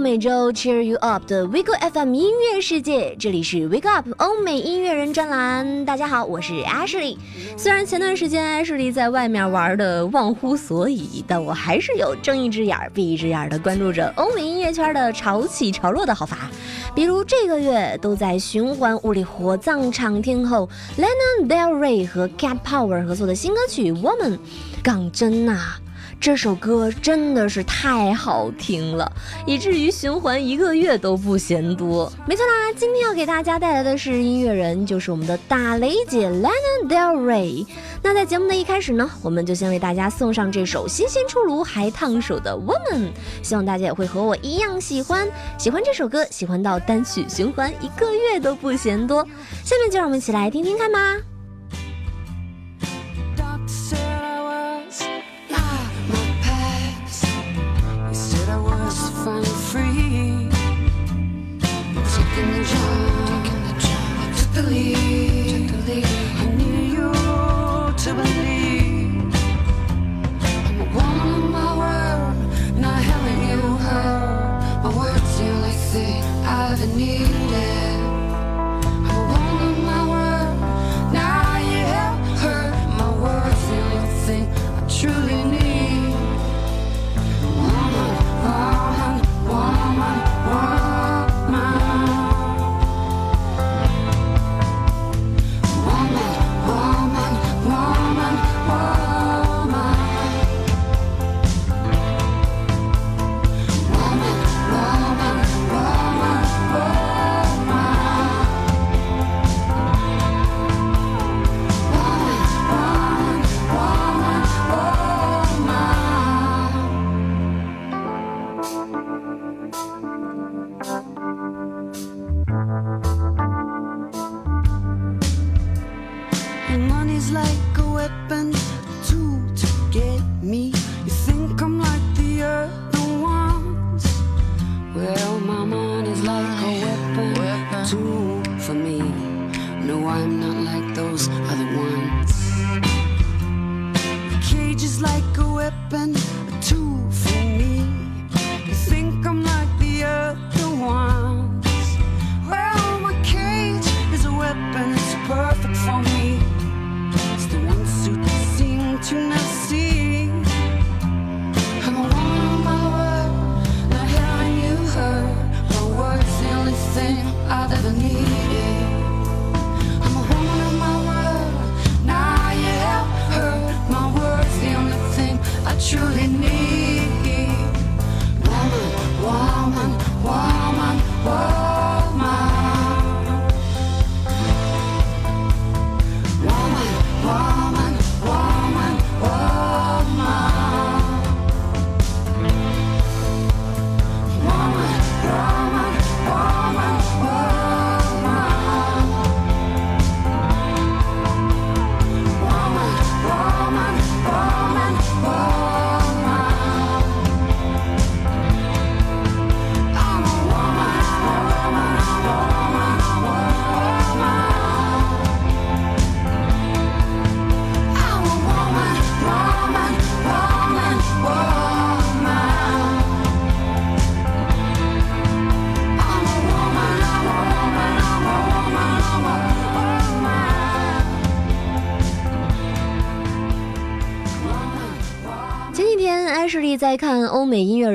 每周 cheer you up 的 Wake Up FM 音乐世界，这里是 Wake Up 欧美音乐人专栏。大家好，我是 Ashley。虽然前段时间 Ashley 在外面玩的忘乎所以，但我还是有睁一只眼闭一只眼的关注着欧美音乐圈的潮起潮落的好法。比如这个月都在循环物理火葬场听后，Lana Del Rey 和 Cat Power 合作的新歌曲《Woman》，港真呐！这首歌真的是太好听了，以至于循环一个月都不嫌多。没错啦，今天要给大家带来的是音乐人，就是我们的打雷姐 Lana Del Rey。那在节目的一开始呢，我们就先为大家送上这首新鲜出炉还烫手的 Woman，希望大家也会和我一样喜欢，喜欢这首歌，喜欢到单曲循环一个月都不嫌多。下面就让我们一起来听听看吧。In the job, taking the job, I could.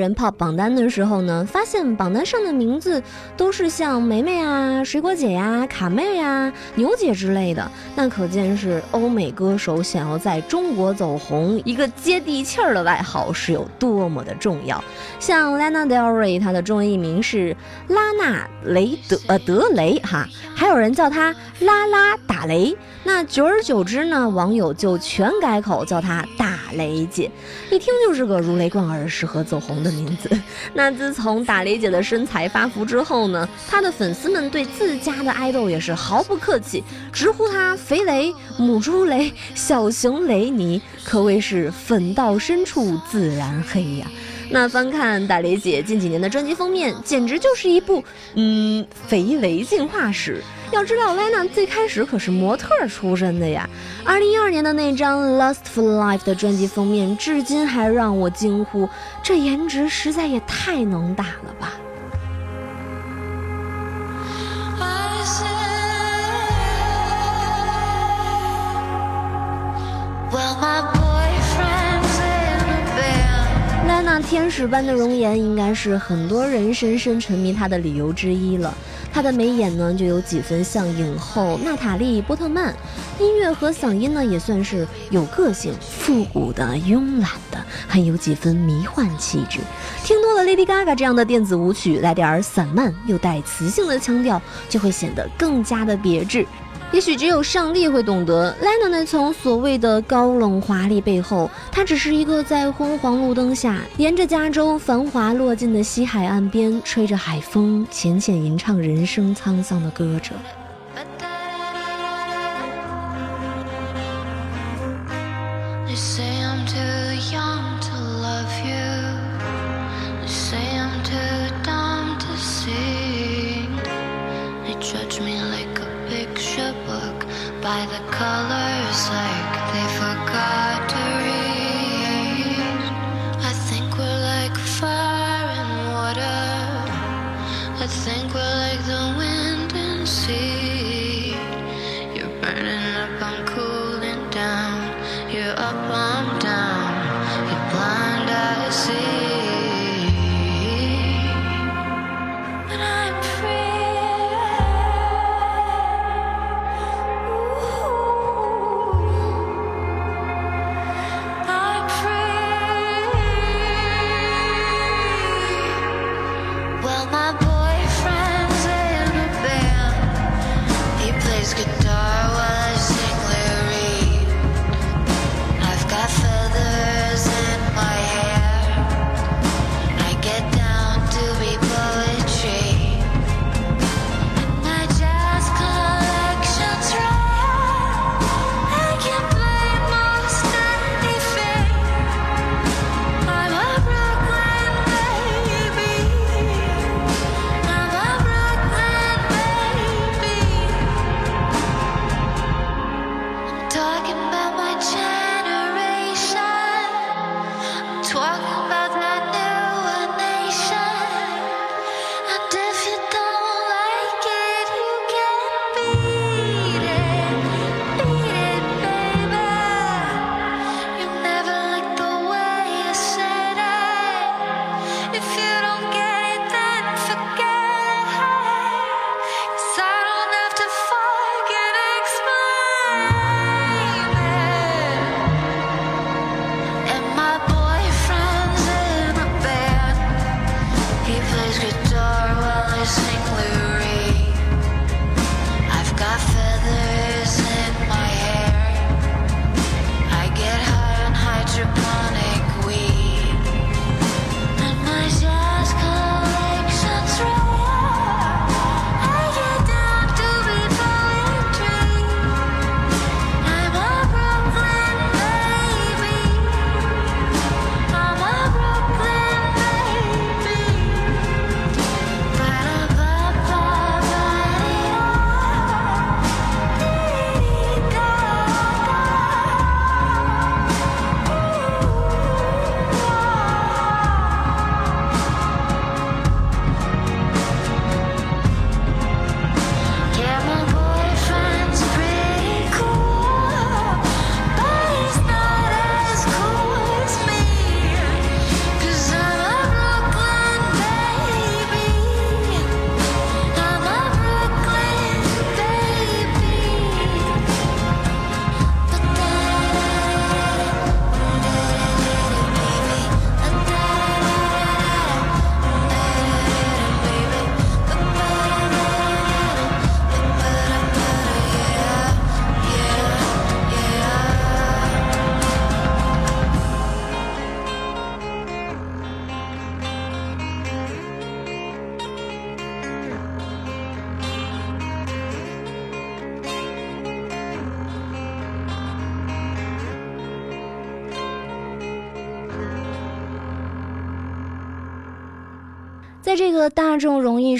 人 pop 榜单的时候呢，发现榜单上的名字都是像梅梅啊、水果姐呀、卡妹呀、牛姐之类的，那可见是欧美歌手想要在中国走红，一个接地气儿的外号是有多么的重要。像 Lana Del Rey，她的中文译名是拉娜雷德呃德雷哈，还有人叫她拉拉打雷。那久而久之呢，网友就全改口叫她打雷姐，一听就是个如雷。贯耳适合走红的名字。那自从打雷姐的身材发福之后呢，她的粉丝们对自家的爱豆也是毫不客气，直呼她肥雷、母猪雷、小熊雷尼，可谓是粉到深处自然黑呀。那翻看打雷姐近几年的专辑封面，简直就是一部嗯肥雷进化史。要知道，Lena 最开始可是模特出身的呀。二零一二年的那张《Lust for Life》的专辑封面，至今还让我惊呼：这颜值实在也太能打了吧！天使般的容颜，应该是很多人深深沉迷她的理由之一了。她的眉眼呢，就有几分像影后娜塔莉波特曼，音乐和嗓音呢，也算是有个性、复古的、慵懒的，很有几分迷幻气质。听多了 Lady Gaga 这样的电子舞曲，来点散漫又带磁性的腔调，就会显得更加的别致。也许只有上帝会懂得，莱娜那从所谓的高冷华丽背后，她只是一个在昏黄路灯下，沿着加州繁华落尽的西海岸边，吹着海风，浅浅吟唱人生沧桑的歌者。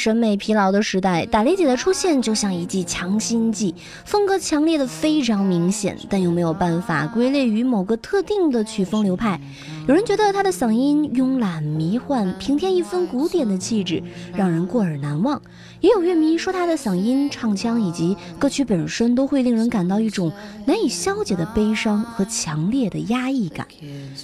审美疲劳的时代，打雷姐的出现就像一剂强心剂，风格强烈的非常明显，但又没有办法归类于某个特定的曲风流派。有人觉得他的嗓音慵懒迷幻，平添一分古典的气质，让人过耳难忘。也有乐迷说他的嗓音、唱腔以及歌曲本身都会令人感到一种难以消解的悲伤和强烈的压抑感。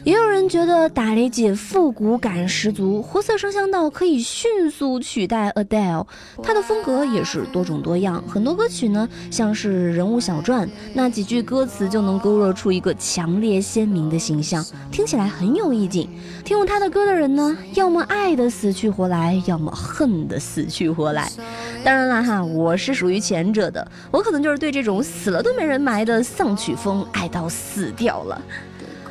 也有人觉得打雷姐复古感十足，活色生香到可以迅速取代 Adele。她的风格也是多种多样，很多歌曲呢像是人物小传，那几句歌词就能勾勒出一个强烈鲜明的形象，听起来很很有意境。听过他的歌的人呢，要么爱的死去活来，要么恨的死去活来。当然了哈，我是属于前者的，我可能就是对这种死了都没人埋的丧曲风爱到死掉了。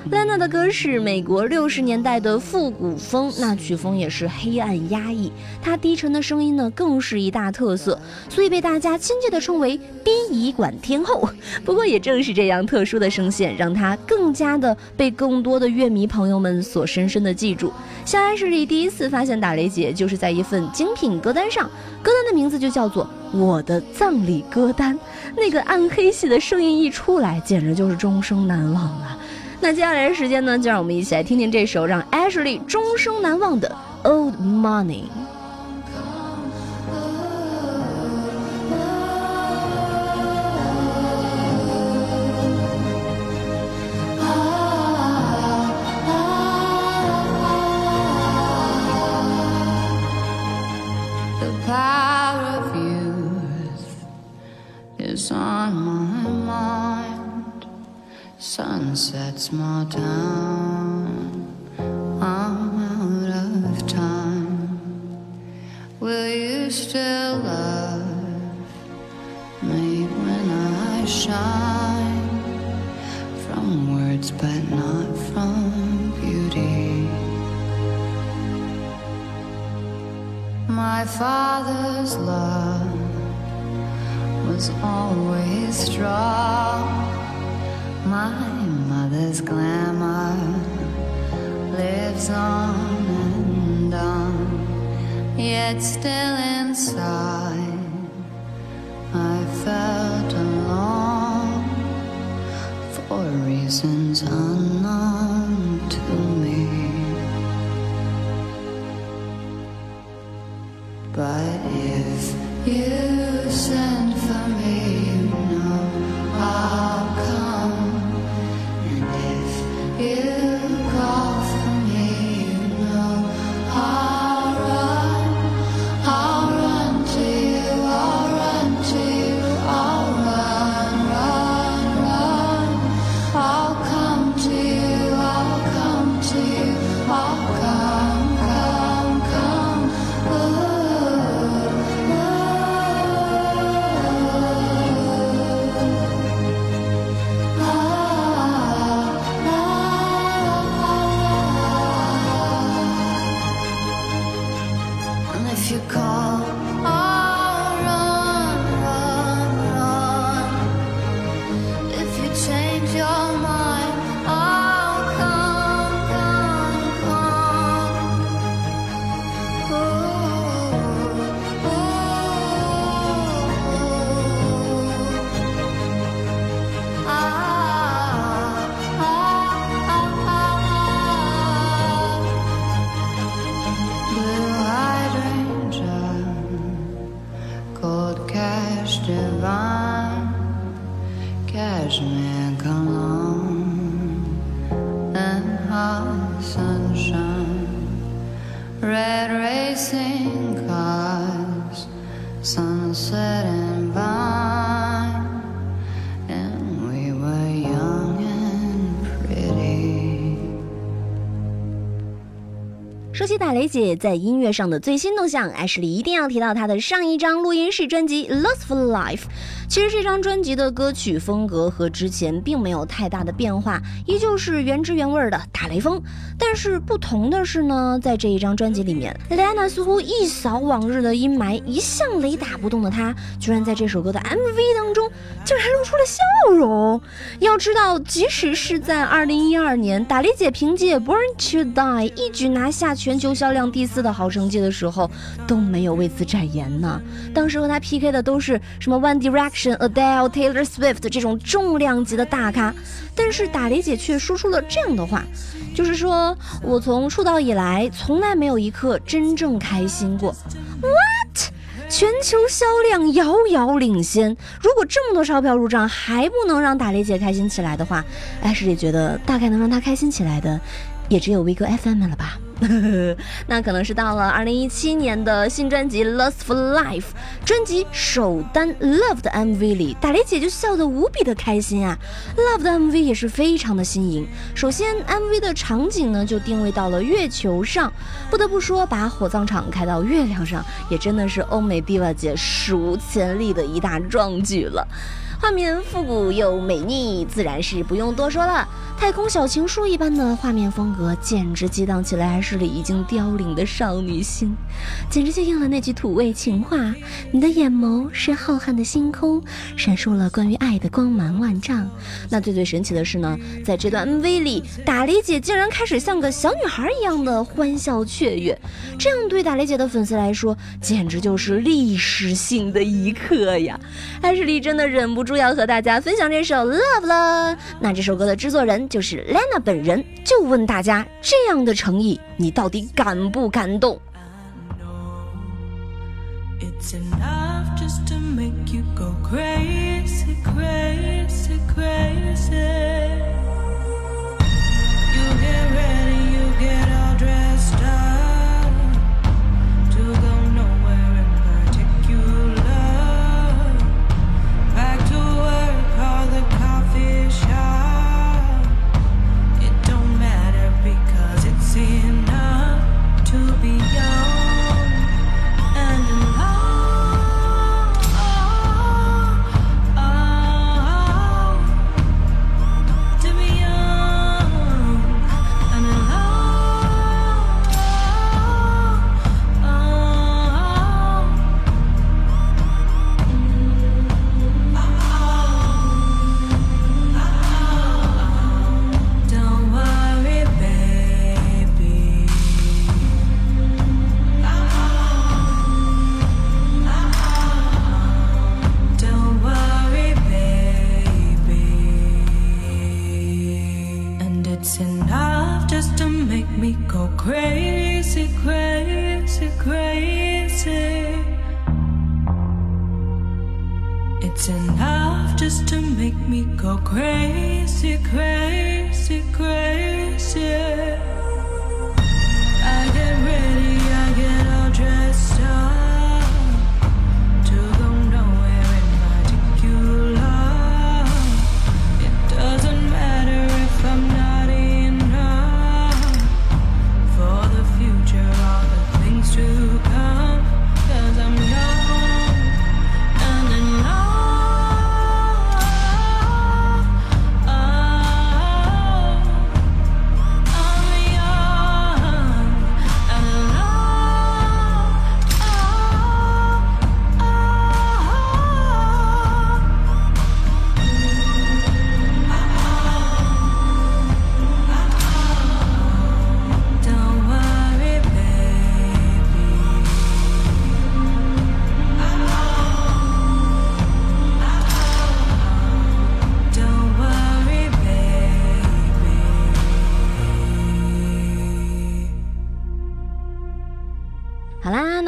兰娜的歌是美国六十年代的复古风，那曲风也是黑暗压抑，她低沉的声音呢更是一大特色，所以被大家亲切地称为殡仪馆天后。不过也正是这样特殊的声线，让她更加的被更多的乐迷朋友们所深深的记住。像安室里第一次发现打雷姐，就是在一份精品歌单上，歌单的名字就叫做《我的葬礼歌单》，那个暗黑系的声音一出来，简直就是终生难忘啊！那接下来的时间呢，就让我们一起来听听这首让 Ashley 终生难忘的《Old Money》。Sunsets more down. I'm out of time. Will you still love me when I shine? From words, but not from beauty. My father's love was always strong my mother's glamour lives on and on, yet still inside I felt alone for a unknown 姐在音乐上的最新动向，艾什莉一定要提到她的上一张录音室专辑《lose for Life》。其实这张专辑的歌曲风格和之前并没有太大的变化，依旧是原汁原味的打雷风。但是不同的是呢，在这一张专辑里面，蕾安娜似乎一扫往日的阴霾，一向雷打不动的她，居然在这首歌的 MV 当中，竟然露出了笑容。要知道，即使是在2012年，打雷姐凭借《Born to Die》一举拿下全球销量第四的好成绩的时候，都没有为此展颜呢。当时和她 PK 的都是什么 One Direction、Adele、Taylor Swift 这种重量级的大咖，但是打雷姐却说出了这样的话，就是说我从出道以来，从来没有一刻真正开心过。What？全球销量遥遥领先，如果这么多钞票入账还不能让打雷姐开心起来的话，艾诗也觉得大概能让她开心起来的，也只有 Vigo FM 了吧。那可能是到了二零一七年的新专辑《Lust for Life》专辑首单《Love》的 MV 里，打雷姐就笑得无比的开心啊！《Love》的 MV 也是非常的新颖。首先，MV 的场景呢就定位到了月球上，不得不说，把火葬场开到月亮上，也真的是欧美 diva 姐史无前例的一大壮举了。画面复古又美丽，自然是不用多说了。太空小情书一般的画面风格，简直激荡起了艾诗里已经凋零的少女心，简直就应了那句土味情话：你的眼眸是浩瀚的星空，闪烁了关于爱的光芒万丈。那最最神奇的是呢，在这段 MV 里，打雷姐竟然开始像个小女孩一样的欢笑雀跃，这样对打雷姐的粉丝来说，简直就是历史性的一刻呀！艾诗里真的忍不住要和大家分享这首《Love》了。那这首歌的制作人就是 Lena 本人，就问大家：这样的诚意，你到底感不感动？It's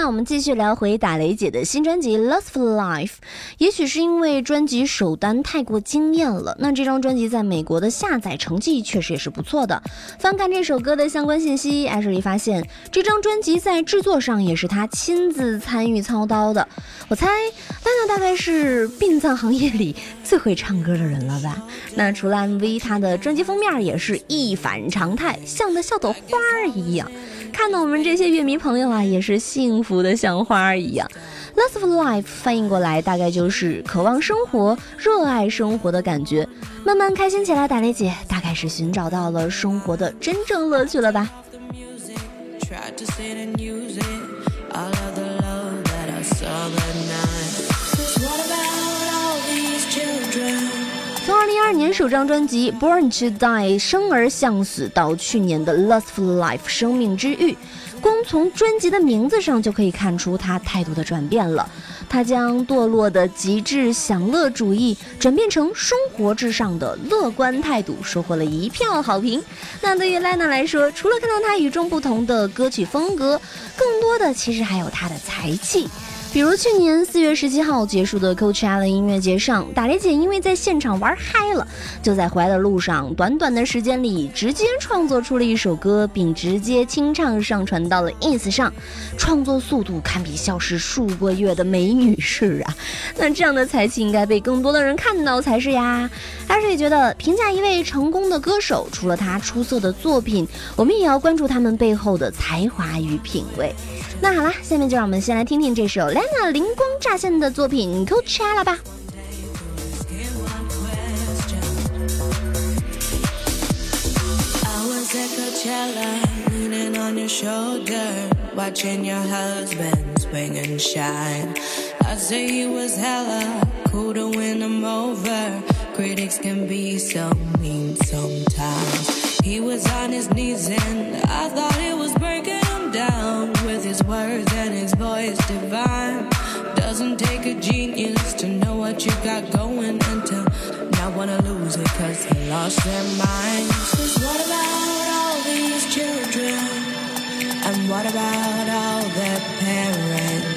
那我们继续聊回打雷姐的新专辑《Lust for Life》。也许是因为专辑首单太过惊艳了，那这张专辑在美国的下载成绩确实也是不错的。翻看这首歌的相关信息，艾什莉发现这张专辑在制作上也是她亲自参与操刀的。我猜，娜娜大概是殡葬行业里最会唱歌的人了吧？那除了 MV，她的专辑封面也是一反常态，像的像朵花儿一样。看到我们这些乐迷朋友啊，也是幸福的像花儿一样。Love of Life 翻译过来大概就是渴望生活、热爱生活的感觉。慢慢开心起来，打雷姐大概是寻找到了生活的真正乐趣了吧？二零二年首张专辑《Born to Die》生而向死，到去年的《Lust for Life》生命之欲，光从专辑的名字上就可以看出他态度的转变了。他将堕落的极致享乐主义转变成生活至上的乐观态度，收获了一票好评。那对于莱娜来说，除了看到他与众不同的歌曲风格，更多的其实还有他的才气。比如去年四月十七号结束的 Coachella 音乐节上，打雷姐因为在现场玩嗨了，就在回来的路上，短短的时间里直接创作出了一首歌，并直接清唱上传到了 ins 上，创作速度堪比消失数个月的美女士啊！那这样的才气应该被更多的人看到才是呀。而且觉得评价一位成功的歌手，除了他出色的作品，我们也要关注他们背后的才华与品味。那好啦，下面就让我们先来听听这首 Lena 灵光乍现的作品《Coachella》吧。I was at Coachella, leaning on your shoulder, watching your husband swing and shine. I say he was hella cool to win him over. Critics can be so mean sometimes. He was on his knees and I thought it was breaking him down with his words and his voice divine. Doesn't take a genius to know what you got going and to not wanna lose it cause they lost their minds. 'Cause what about all these children? And what about all their parents?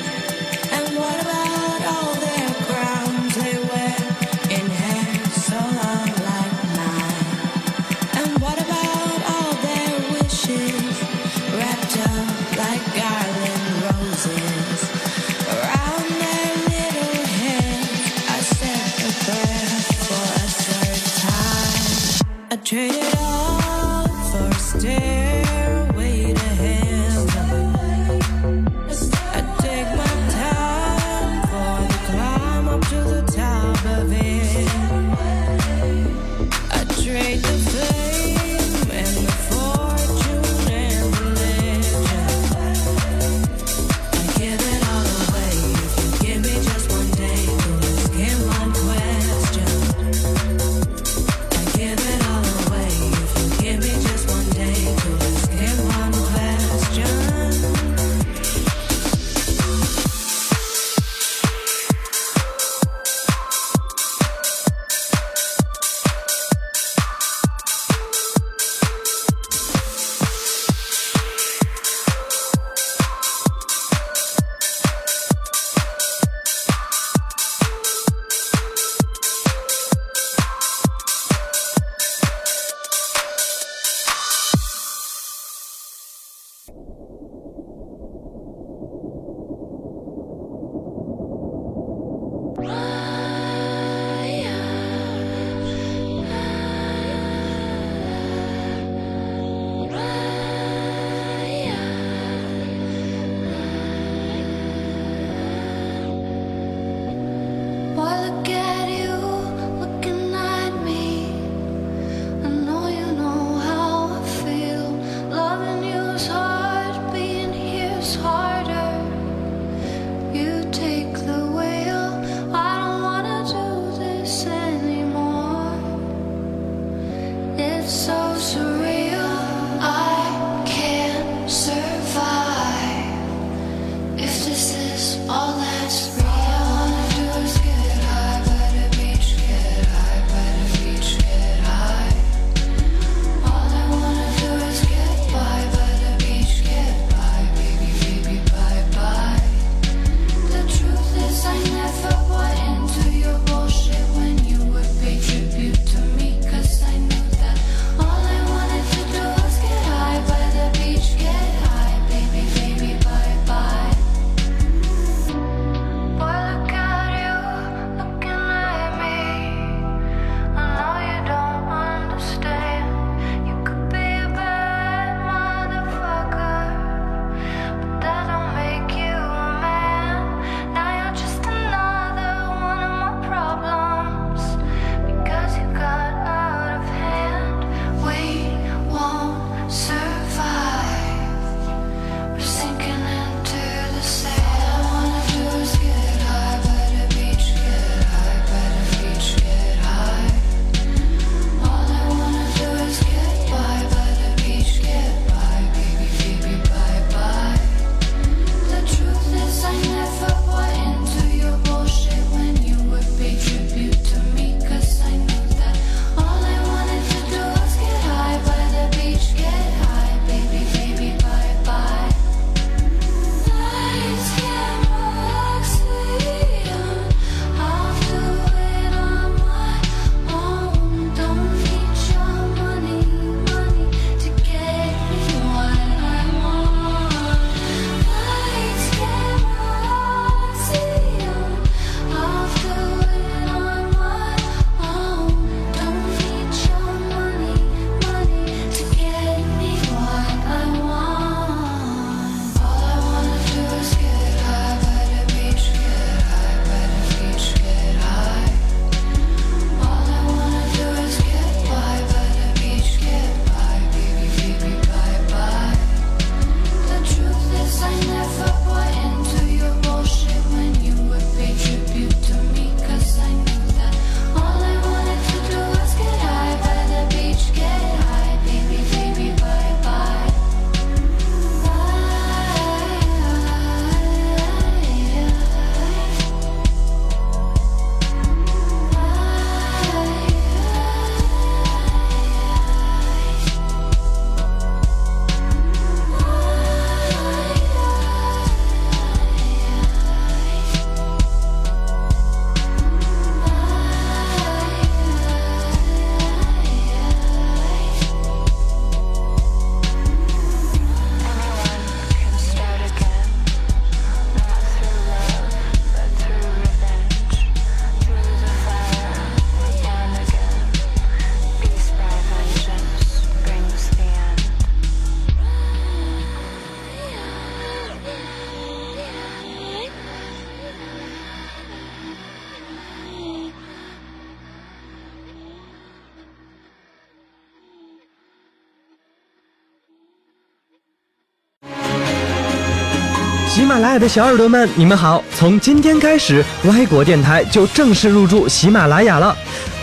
亲爱的小耳朵们，你们好！从今天开始，歪果电台就正式入驻喜马拉雅了。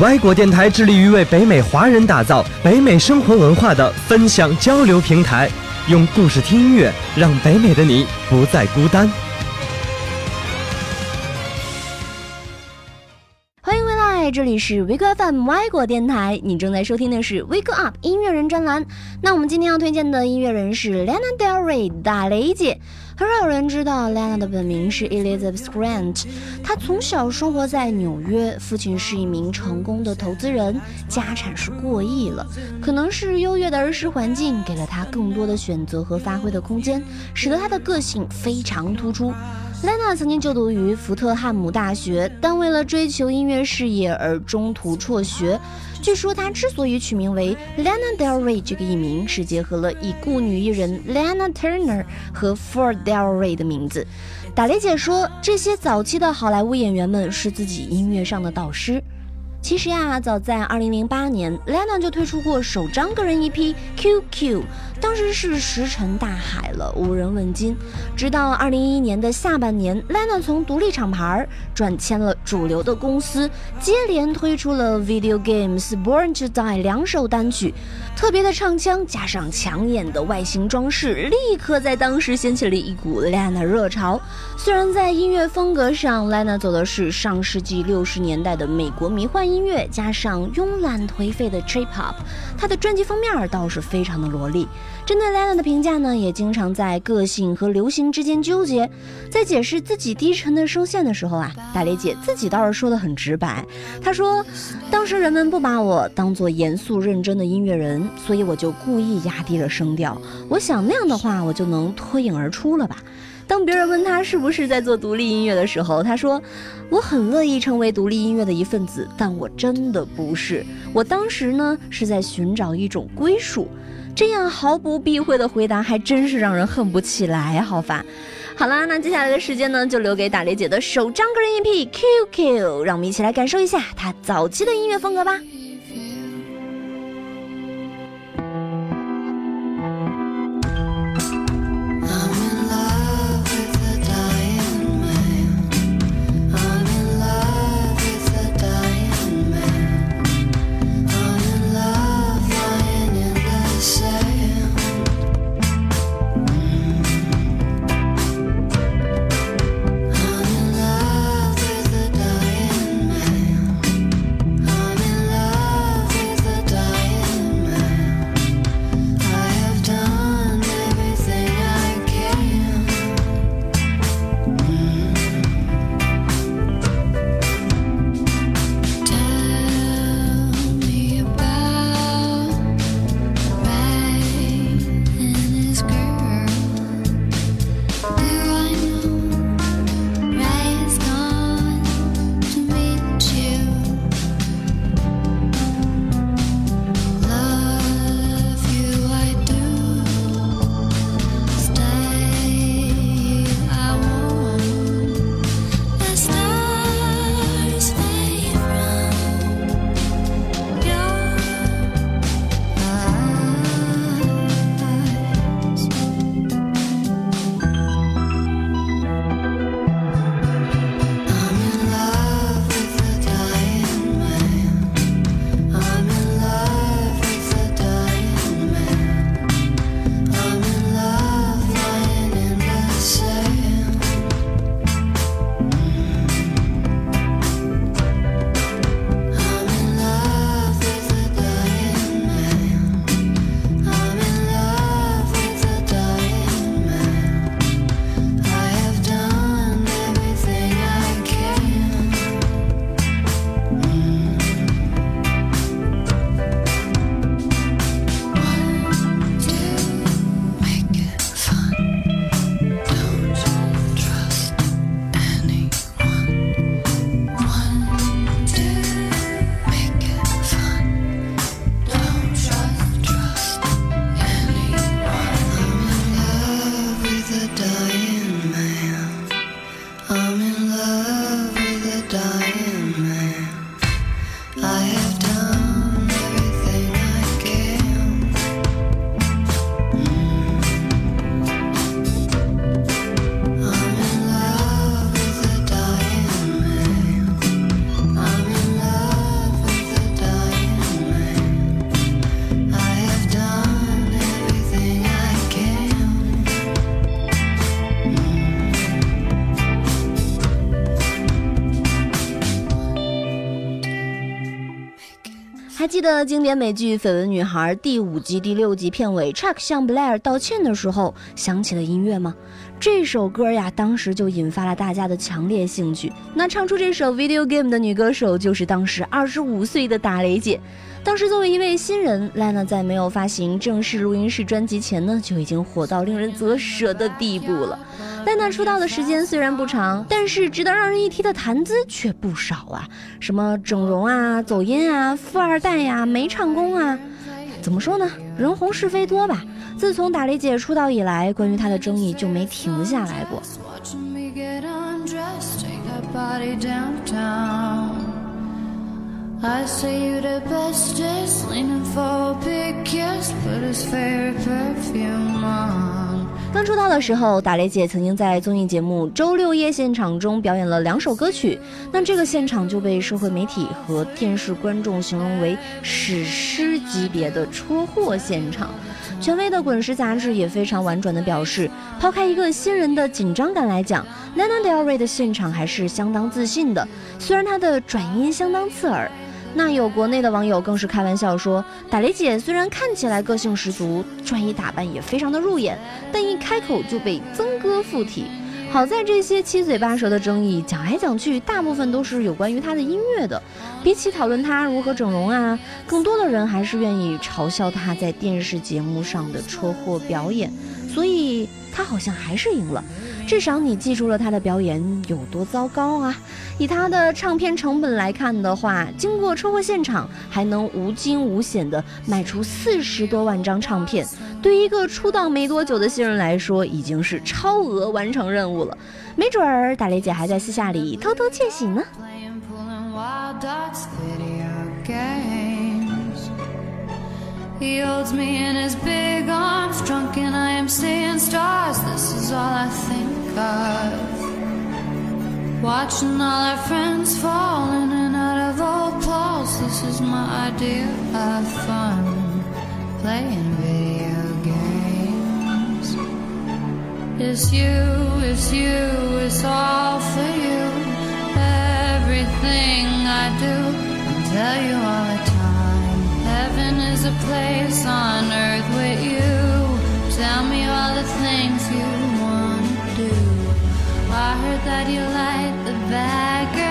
歪果电台致力于为北美华人打造北美生活文化的分享交流平台，用故事听音乐，让北美的你不再孤单。这里是 Wake FM 歪果电台，你正在收听的是 Wake Up 音乐人专栏。那我们今天要推荐的音乐人是 Lana Del Rey 大雷姐。很少有人知道 Lana 的本名是 Elizabeth Grant，她从小生活在纽约，父亲是一名成功的投资人，家产是过亿了。可能是优越的儿时环境给了她更多的选择和发挥的空间，使得她的个性非常突出。Lana 曾经就读于福特汉姆大学，但为了追求音乐事业而中途辍学。据说她之所以取名为 Lana Del Rey 这个艺名，是结合了已故女艺人 Lana Turner 和 Ford Del Rey 的名字。打雷姐说，这些早期的好莱坞演员们是自己音乐上的导师。其实呀，早在2008年，Lana 就推出过首张个人 EP《QQ》，当时是石沉大海了，无人问津。直到2011年的下半年，Lana 从独立厂牌转签了主流的公司，接连推出了《Video Games》《Born to Die》两首单曲，特别的唱腔加上抢眼的外形装饰，立刻在当时掀起了一股 Lana 热潮。虽然在音乐风格上，Lana 走的是上世纪六十年代的美国迷幻音乐，加上慵懒颓废的 trip hop，她的专辑封面倒是非常的萝莉。针对 Lana 的评价呢，也经常在个性和流行之间纠结。在解释自己低沉的声线的时候啊，大雷姐自己倒是说的很直白。她说，当时人们不把我当做严肃认真的音乐人，所以我就故意压低了声调。我想那样的话，我就能脱颖而出了吧。当别人问他是不是在做独立音乐的时候，他说：“我很乐意成为独立音乐的一份子，但我真的不是。我当时呢是在寻找一种归属。”这样毫不避讳的回答，还真是让人恨不起来，好烦？好啦，那接下来的时间呢，就留给打雷姐的首张个人 EP《QQ》，让我们一起来感受一下她早期的音乐风格吧。得经典美剧《绯闻女孩》第五集第六集片尾，Chuck 向 Blair 道歉的时候响起了音乐吗？这首歌呀，当时就引发了大家的强烈兴趣。那唱出这首《Video Game》的女歌手就是当时二十五岁的打雷姐。当时作为一位新人，Lana 在没有发行正式录音室专辑前呢，就已经火到令人啧舌的地步了。Lana 出道的时间虽然不长，但是值得让人一提的谈资却不少啊，什么整容啊、走音啊、富二代呀、没唱功啊，怎么说呢？人红是非多吧。自从打雷姐出道以来，关于她的争议就没停下来过。I say you the bestest, leaning for a big kiss, put his favorite perfume on. 刚出道的时候，打雷姐曾经在综艺节目《周六夜现场》中表演了两首歌曲，那这个现场就被社会媒体和电视观众形容为史诗级别的车祸现场。权威的《滚石》杂志也非常婉转地表示，抛开一个新人的紧张感来讲，Lana Del Rey 的现场还是相当自信的，虽然他的转音相当刺耳。那有国内的网友更是开玩笑说，打雷姐虽然看起来个性十足，穿衣打扮也非常的入眼，但一开口就被曾哥附体。好在这些七嘴八舌的争议讲来讲去，大部分都是有关于她的音乐的。比起讨论她如何整容啊，更多的人还是愿意嘲笑她在电视节目上的车祸表演。所以她好像还是赢了，至少你记住了他的表演有多糟糕啊！以他的唱片成本来看的话，经过车祸现场还能无惊无险地卖出四十多万张唱片，对于一个出道没多久的新人来说，已经是超额完成任务了。没准儿打雷姐还在私下里偷偷窃喜呢。He holds me in his big drunk, and I am seeing stars. This is all I think of. Watching all our friends fall in and out of old clothes. This is my idea of fun. Playing video games. It's you, it's you, it's all for you. Everything I do, I'll tell you all the time. Heaven is a place on earth with you. Tell me all the things you wanna do. I heard that you like the bad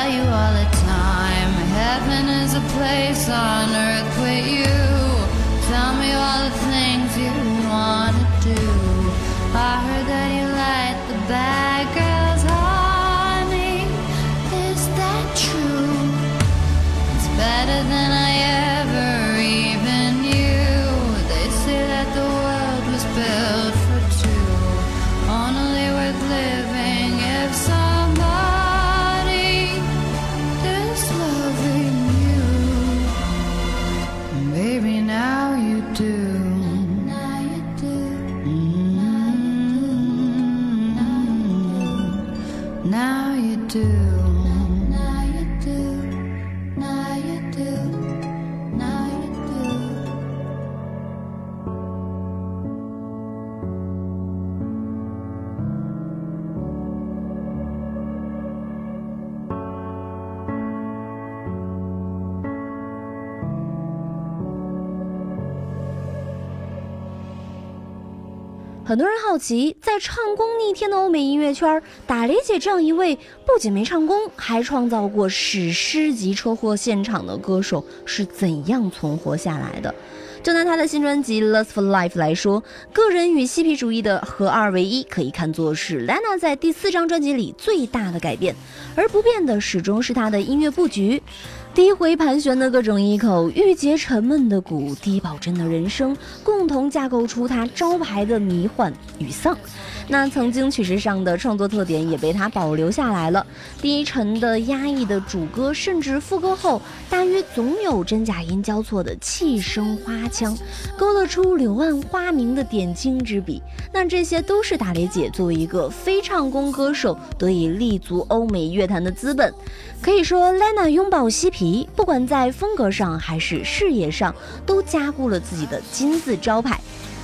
tell you all the time. Heaven is a place on earth with you. Tell me all the things 很多人好奇，在唱功逆天的欧美音乐圈，打雷姐这样一位不仅没唱功，还创造过史诗级车祸现场的歌手是怎样存活下来的？就拿她的新专辑《Lust for Life》来说，个人与嬉皮主义的合二为一，可以看作是 Lana 在第四张专辑里最大的改变，而不变的始终是她的音乐布局。低回盘旋的各种一口，郁结沉闷的鼓，低保真的人生，共同架构出他招牌的迷幻与丧。那曾经曲式上的创作特点也被他保留下来了，低沉的压抑的主歌，甚至副歌后大约总有真假音交错的气声花腔，勾勒出柳暗花明的点睛之笔。那这些都是打雷姐作为一个非唱功歌手得以立足欧美乐坛的资本。可以说，Lena 拥抱嬉皮，不管在风格上还是事业上，都加固了自己的金字招牌。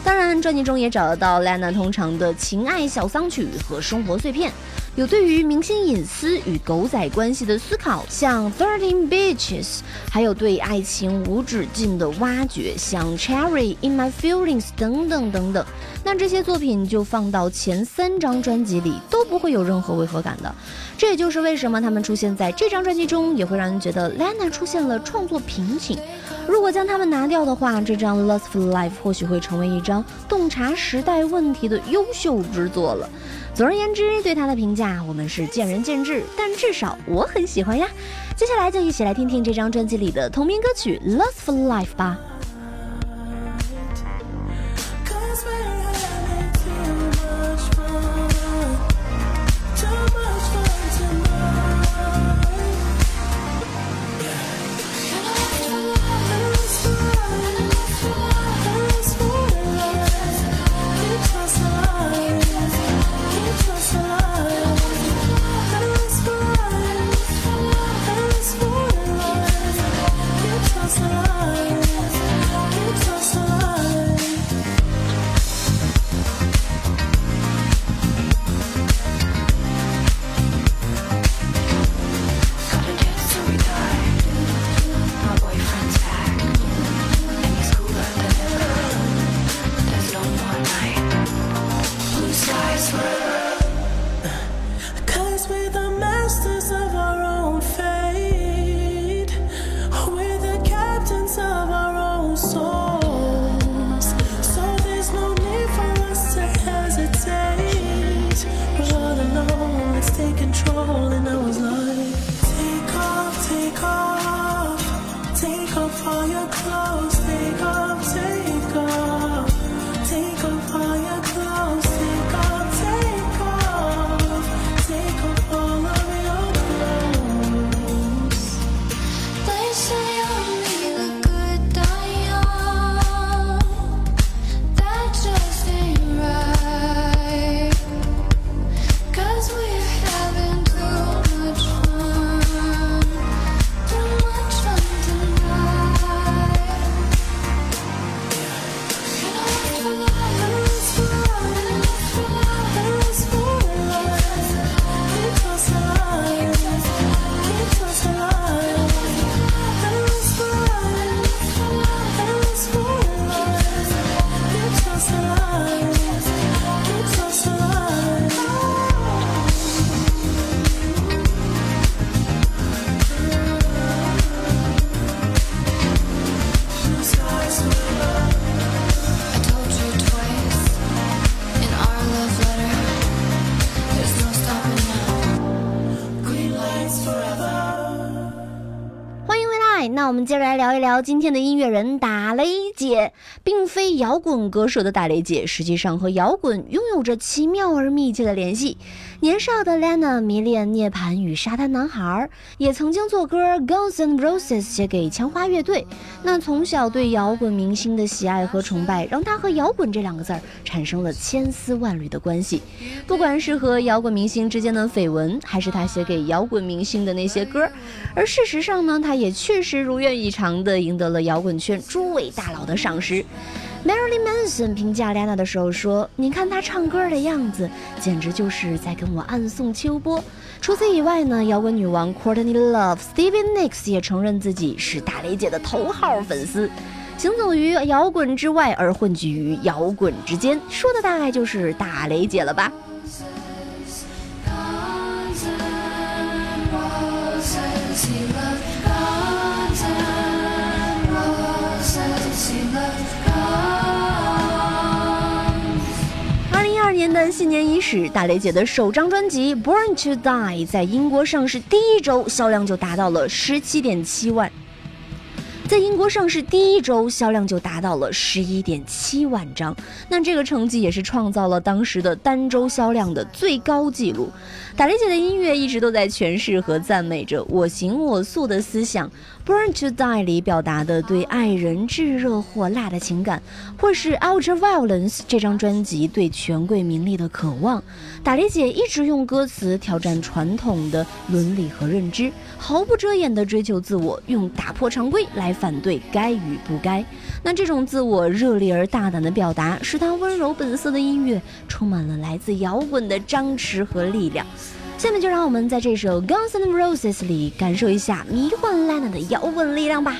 当然，专辑中也找得到 Lana 通常的情爱小桑曲和生活碎片，有对于明星隐私与狗仔关系的思考，像 Thirteen Beaches，还有对爱情无止境的挖掘，像 Cherry in My Feelings 等等等等。那这些作品就放到前三张专辑里都不会有任何违和感的。这也就是为什么他们出现在这张专辑中，也会让人觉得 Lana 出现了创作瓶颈。如果将它们拿掉的话，这张《Lost for Life》或许会成为一张洞察时代问题的优秀之作了。总而言之，对他的评价我们是见仁见智，但至少我很喜欢呀。接下来就一起来听听这张专辑里的同名歌曲《Love for Life》吧。聊今天的音乐人打雷姐，并非摇滚歌手的打雷姐，实际上和摇滚拥有着奇妙而密切的联系。年少的 Lena 迷恋涅槃与沙滩男孩，也曾经做歌《Guns and Roses》写给枪花乐队。那从小对摇滚明星的喜爱和崇拜，让她和摇滚这两个字儿产生了千丝万缕的关系。不管是和摇滚明星之间的绯闻，还是他写给摇滚明星的那些歌，而事实上呢，他也确实如愿以偿地赢得了摇滚圈诸位大佬的赏识。Marilyn Manson 评价 Lena 的时候说：“你看她唱歌的样子，简直就是在跟我暗送秋波。”除此以外呢，摇滚女王 Courtney Love、Stevie Nicks 也承认自己是大雷姐的头号粉丝。行走于摇滚之外，而混迹于摇滚之间，说的大概就是大雷姐了吧？年的新年伊始，大雷姐的首张专辑《Born to Die》在英国上市第一周销量就达到了十七点七万。在英国上市第一周，销量就达到了十一点七万张，那这个成绩也是创造了当时的单周销量的最高纪录。打雷姐的音乐一直都在诠释和赞美着我行我素的思想，《Born to Die》里表达的对爱人炙热火辣的情感，或是《Ultra Violence》这张专辑对权贵名利的渴望。打雷姐一直用歌词挑战传统的伦理和认知，毫不遮掩地追求自我，用打破常规来反对该与不该。那这种自我热烈而大胆的表达，使她温柔本色的音乐充满了来自摇滚的张弛和力量。下面就让我们在这首《Guns N' Roses》里感受一下迷幻 Lana 的摇滚力量吧。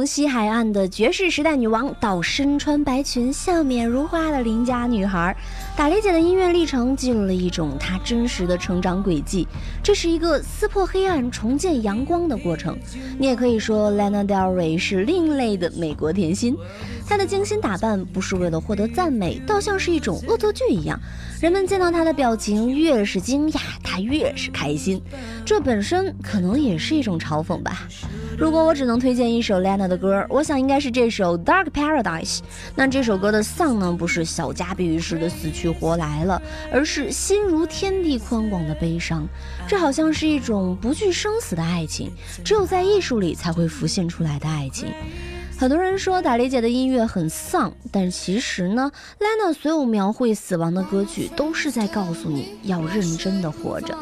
从西海岸的爵士时代女王到身穿白裙、笑面如花的邻家女孩，打雷姐的音乐历程记录了一种她真实的成长轨迹。这是一个撕破黑暗、重建阳光的过程。你也可以说，Lana Del Rey 是另类的美国甜心。她的精心打扮不是为了获得赞美，倒像是一种恶作剧一样。人们见到她的表情越是惊讶，她越是开心。这本身可能也是一种嘲讽吧。如果我只能推荐一首 Lana 的歌，我想应该是这首《Dark Paradise》。那这首歌的丧呢，不是小家碧玉似的死去活来了，而是心如天地宽广的悲伤。这好像是一种不惧生死的爱情，只有在艺术里才会浮现出来的爱情。很多人说打雷姐的音乐很丧，但其实呢，Lana 所有描绘死亡的歌曲都是在告诉你要认真的活着。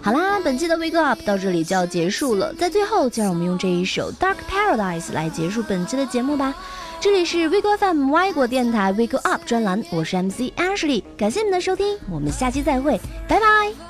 好啦，本期的 Wake Up 到这里就要结束了，在最后就让我们用这一首 Dark Paradise 来结束本期的节目吧。这里是 Wake FM 外国电台 Wake Up 专栏，我是 MC Ashley，感谢你们的收听，我们下期再会，拜拜。